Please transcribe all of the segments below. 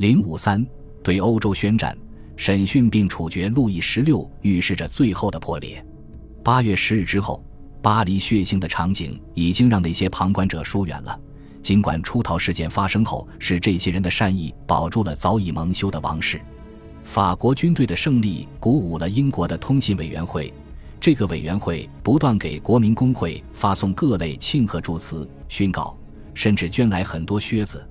零五三对欧洲宣战，审讯并处决路易十六，预示着最后的破裂。八月十日之后，巴黎血腥的场景已经让那些旁观者疏远了。尽管出逃事件发生后，是这些人的善意保住了早已蒙羞的王室。法国军队的胜利鼓舞了英国的通信委员会，这个委员会不断给国民工会发送各类庆贺祝词、训告，甚至捐来很多靴子。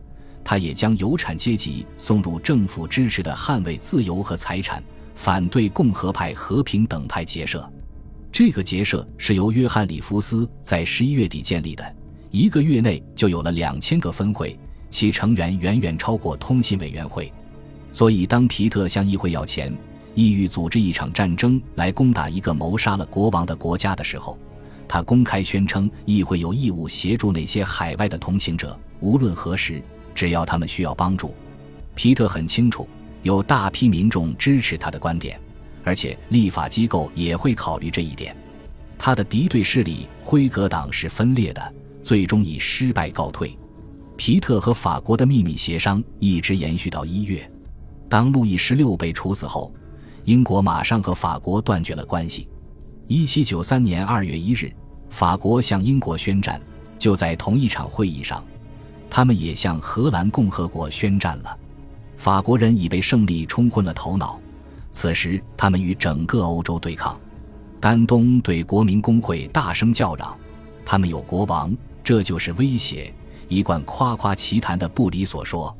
他也将有产阶级送入政府支持的捍卫自由和财产、反对共和派和平等派结社。这个结社是由约翰·里弗斯在十一月底建立的，一个月内就有了两千个分会，其成员远远超过通信委员会。所以，当皮特向议会要钱，意欲组织一场战争来攻打一个谋杀了国王的国家的时候，他公开宣称议会有义务协助那些海外的同情者，无论何时。只要他们需要帮助，皮特很清楚有大批民众支持他的观点，而且立法机构也会考虑这一点。他的敌对势力辉格党是分裂的，最终以失败告退。皮特和法国的秘密协商一直延续到一月。当路易十六被处死后，英国马上和法国断绝了关系。一七九三年二月一日，法国向英国宣战，就在同一场会议上。他们也向荷兰共和国宣战了，法国人已被胜利冲昏了头脑。此时，他们与整个欧洲对抗。丹东对国民工会大声叫嚷：“他们有国王，这就是威胁！”一贯夸夸其谈的布里所说：“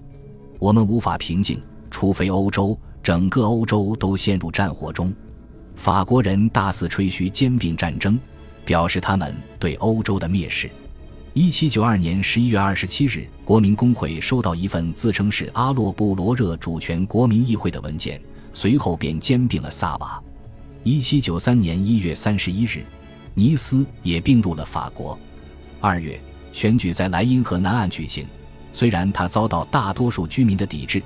我们无法平静，除非欧洲整个欧洲都陷入战火中。”法国人大肆吹嘘兼并战争，表示他们对欧洲的蔑视。一七九二年十一月二十七日，国民工会收到一份自称是阿洛布罗热主权国民议会的文件，随后便兼并了萨瓦。一七九三年一月三十一日，尼斯也并入了法国。二月，选举在莱茵河南岸举行，虽然他遭到大多数居民的抵制，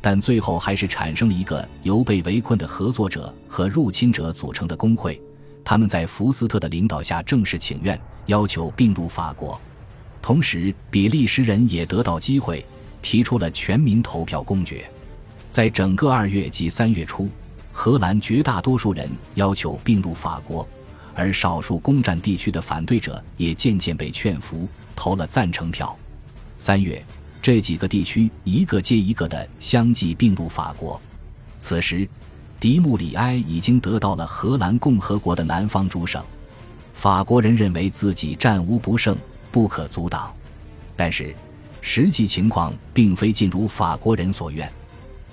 但最后还是产生了一个由被围困的合作者和入侵者组成的工会。他们在福斯特的领导下正式请愿，要求并入法国。同时，比利时人也得到机会，提出了全民投票公决。在整个二月及三月初，荷兰绝大多数人要求并入法国，而少数攻占地区的反对者也渐渐被劝服，投了赞成票。三月，这几个地区一个接一个的相继并入法国。此时，迪穆里埃已经得到了荷兰共和国的南方诸省。法国人认为自己战无不胜。不可阻挡，但是实际情况并非尽如法国人所愿。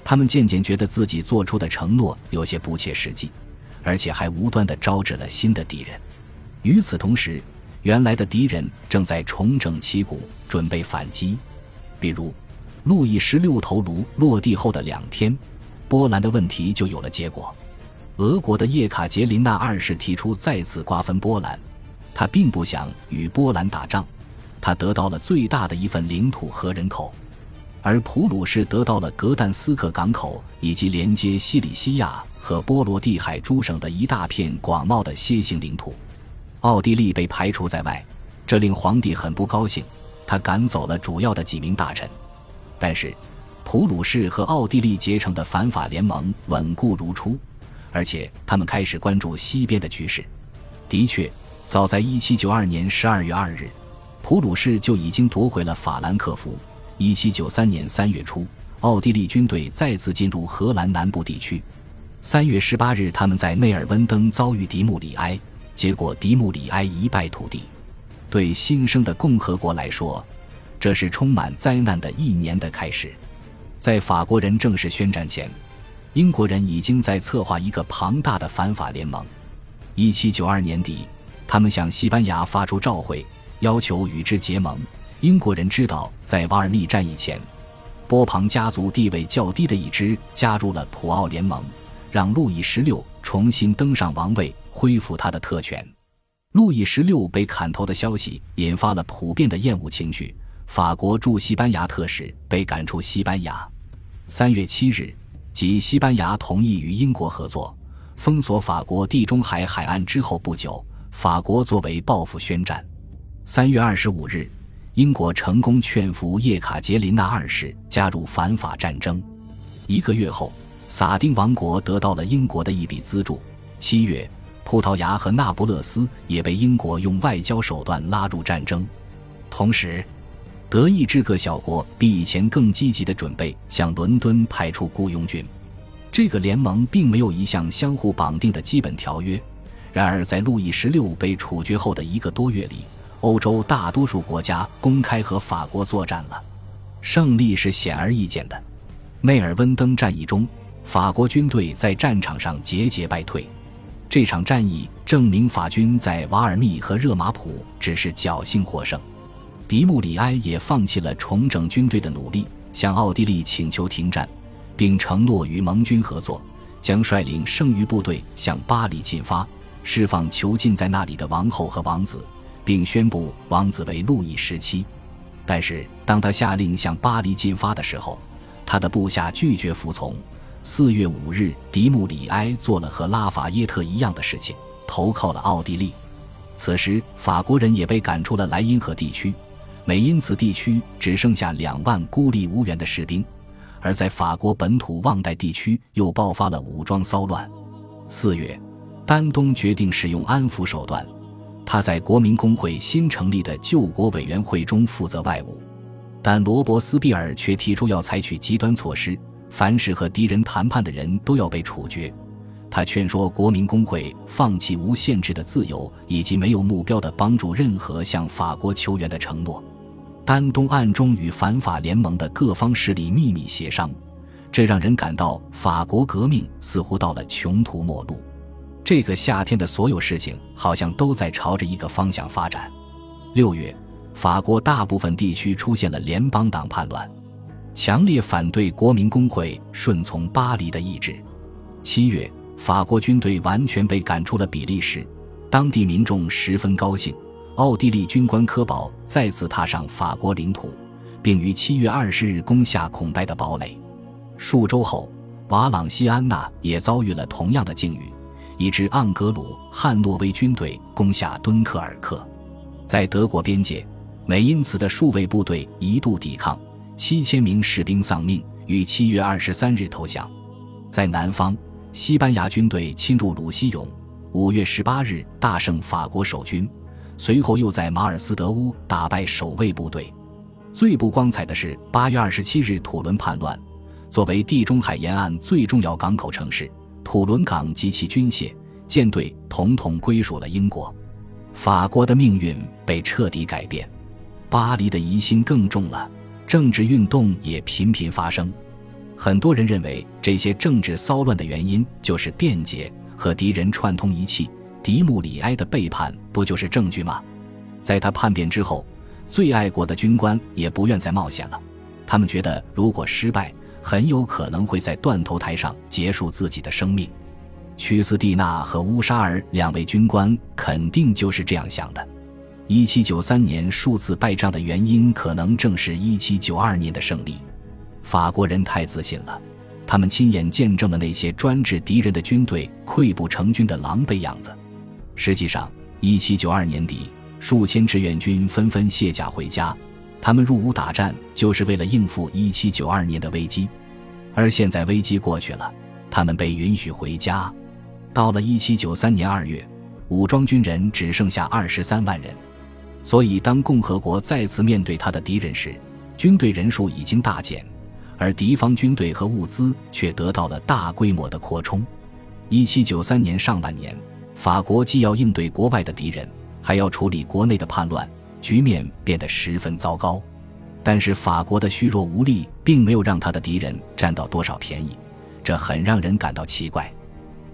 他们渐渐觉得自己做出的承诺有些不切实际，而且还无端地招致了新的敌人。与此同时，原来的敌人正在重整旗鼓，准备反击。比如，路易十六头颅落地后的两天，波兰的问题就有了结果。俄国的叶卡捷琳娜二世提出再次瓜分波兰。他并不想与波兰打仗，他得到了最大的一份领土和人口，而普鲁士得到了格但斯克港口以及连接西里西亚和波罗的海诸省的一大片广袤的楔形领土。奥地利被排除在外，这令皇帝很不高兴，他赶走了主要的几名大臣。但是，普鲁士和奥地利结成的反法联盟稳固如初，而且他们开始关注西边的局势。的确。早在1792年12月2日，普鲁士就已经夺回了法兰克福。1793年3月初，奥地利军队再次进入荷兰南部地区。3月18日，他们在内尔温登遭遇迪穆里埃，结果迪穆里埃一败涂地。对新生的共和国来说，这是充满灾难的一年的开始。在法国人正式宣战前，英国人已经在策划一个庞大的反法联盟。1792年底。他们向西班牙发出召会，要求与之结盟。英国人知道，在瓦尔密战役前，波旁家族地位较低的一支加入了普奥联盟，让路易十六重新登上王位，恢复他的特权。路易十六被砍头的消息引发了普遍的厌恶情绪，法国驻西班牙特使被赶出西班牙。三月七日，即西班牙同意与英国合作，封锁法国地中海海岸之后不久。法国作为报复宣战。三月二十五日，英国成功劝服叶卡捷琳娜二世加入反法战争。一个月后，撒丁王国得到了英国的一笔资助。七月，葡萄牙和那不勒斯也被英国用外交手段拉入战争。同时，德意志各小国比以前更积极地准备向伦敦派出雇佣军。这个联盟并没有一项相互绑定的基本条约。然而，在路易十六被处决后的一个多月里，欧洲大多数国家公开和法国作战了。胜利是显而易见的。内尔温登战役中，法国军队在战场上节节败退。这场战役证明法军在瓦尔密和热马普只是侥幸获胜。迪穆里埃也放弃了重整军队的努力，向奥地利请求停战，并承诺与盟军合作，将率领剩余部队向巴黎进发。释放囚禁在那里的王后和王子，并宣布王子为路易十七。但是，当他下令向巴黎进发的时候，他的部下拒绝服从。四月五日，迪穆里埃做了和拉法耶特一样的事情，投靠了奥地利。此时，法国人也被赶出了莱茵河地区，美因茨地区只剩下两万孤立无援的士兵。而在法国本土旺代地区，又爆发了武装骚乱。四月。丹东决定使用安抚手段，他在国民工会新成立的救国委员会中负责外务，但罗伯斯庇尔却提出要采取极端措施，凡是和敌人谈判的人都要被处决。他劝说国民工会放弃无限制的自由以及没有目标的帮助任何向法国求援的承诺。丹东暗中与反法联盟的各方势力秘密协商，这让人感到法国革命似乎到了穷途末路。这个夏天的所有事情好像都在朝着一个方向发展。六月，法国大部分地区出现了联邦党叛乱，强烈反对国民工会顺从巴黎的意志。七月，法国军队完全被赶出了比利时，当地民众十分高兴。奥地利军官科堡再次踏上法国领土，并于七月二十日攻下孔代的堡垒。数周后，瓦朗西安娜也遭遇了同样的境遇。以致盎格鲁汉诺威军队攻下敦刻尔克，在德国边界，美因茨的数位部队一度抵抗，七千名士兵丧命，于七月二十三日投降。在南方，西班牙军队侵入鲁西永，五月十八日大胜法国守军，随后又在马尔斯德乌打败守卫部队。最不光彩的是八月二十七日土伦叛乱，作为地中海沿岸最重要港口城市。土伦港及其军械、舰队统统归属了英国，法国的命运被彻底改变。巴黎的疑心更重了，政治运动也频频发生。很多人认为这些政治骚乱的原因就是便捷和敌人串通一气。迪穆里埃的背叛不就是证据吗？在他叛变之后，最爱国的军官也不愿再冒险了，他们觉得如果失败。很有可能会在断头台上结束自己的生命。屈斯蒂娜和乌沙尔两位军官肯定就是这样想的。一七九三年数次败仗的原因，可能正是一七九二年的胜利。法国人太自信了，他们亲眼见证了那些专制敌人的军队溃不成军的狼狈样子。实际上，一七九二年底，数千志愿军纷纷卸甲回家。他们入伍打战，就是为了应付一七九二年的危机，而现在危机过去了，他们被允许回家。到了一七九三年二月，武装军人只剩下二十三万人，所以当共和国再次面对他的敌人时，军队人数已经大减，而敌方军队和物资却得到了大规模的扩充。一七九三年上半年，法国既要应对国外的敌人，还要处理国内的叛乱。局面变得十分糟糕，但是法国的虚弱无力并没有让他的敌人占到多少便宜，这很让人感到奇怪。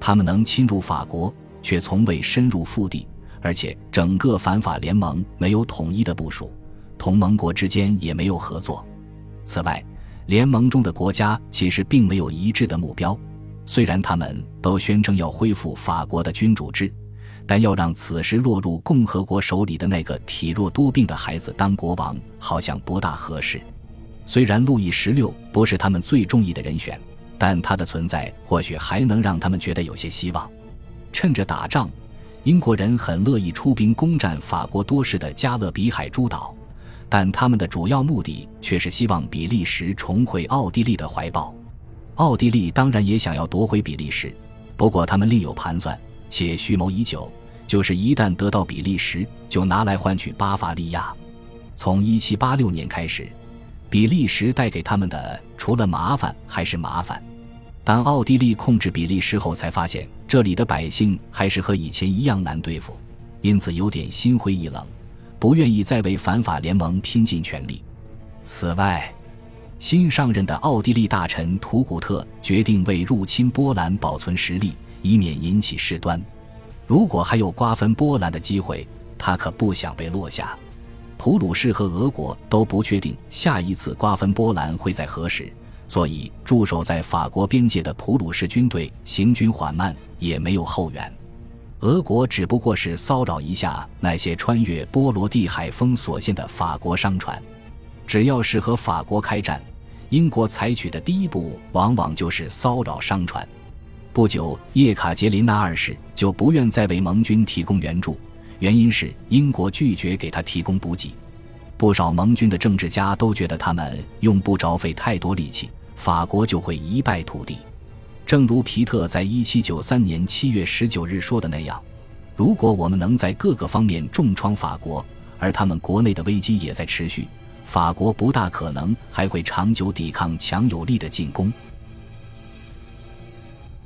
他们能侵入法国，却从未深入腹地，而且整个反法联盟没有统一的部署，同盟国之间也没有合作。此外，联盟中的国家其实并没有一致的目标，虽然他们都宣称要恢复法国的君主制。但要让此时落入共和国手里的那个体弱多病的孩子当国王，好像不大合适。虽然路易十六不是他们最中意的人选，但他的存在或许还能让他们觉得有些希望。趁着打仗，英国人很乐意出兵攻占法国多事的加勒比海诸岛，但他们的主要目的却是希望比利时重回奥地利的怀抱。奥地利当然也想要夺回比利时，不过他们另有盘算，且蓄谋已久，就是一旦得到比利时，就拿来换取巴伐利亚。从1786年开始，比利时带给他们的除了麻烦还是麻烦。当奥地利控制比利时后，才发现这里的百姓还是和以前一样难对付，因此有点心灰意冷，不愿意再为反法联盟拼尽全力。此外，新上任的奥地利大臣图古特决定为入侵波兰保存实力，以免引起事端。如果还有瓜分波兰的机会，他可不想被落下。普鲁士和俄国都不确定下一次瓜分波兰会在何时，所以驻守在法国边界的普鲁士军队行军缓慢，也没有后援。俄国只不过是骚扰一下那些穿越波罗的海封锁线的法国商船。只要是和法国开战，英国采取的第一步往往就是骚扰商船。不久，叶卡捷琳娜二世就不愿再为盟军提供援助，原因是英国拒绝给他提供补给。不少盟军的政治家都觉得他们用不着费太多力气，法国就会一败涂地。正如皮特在一七九三年七月十九日说的那样：“如果我们能在各个方面重创法国，而他们国内的危机也在持续。”法国不大可能还会长久抵抗强有力的进攻。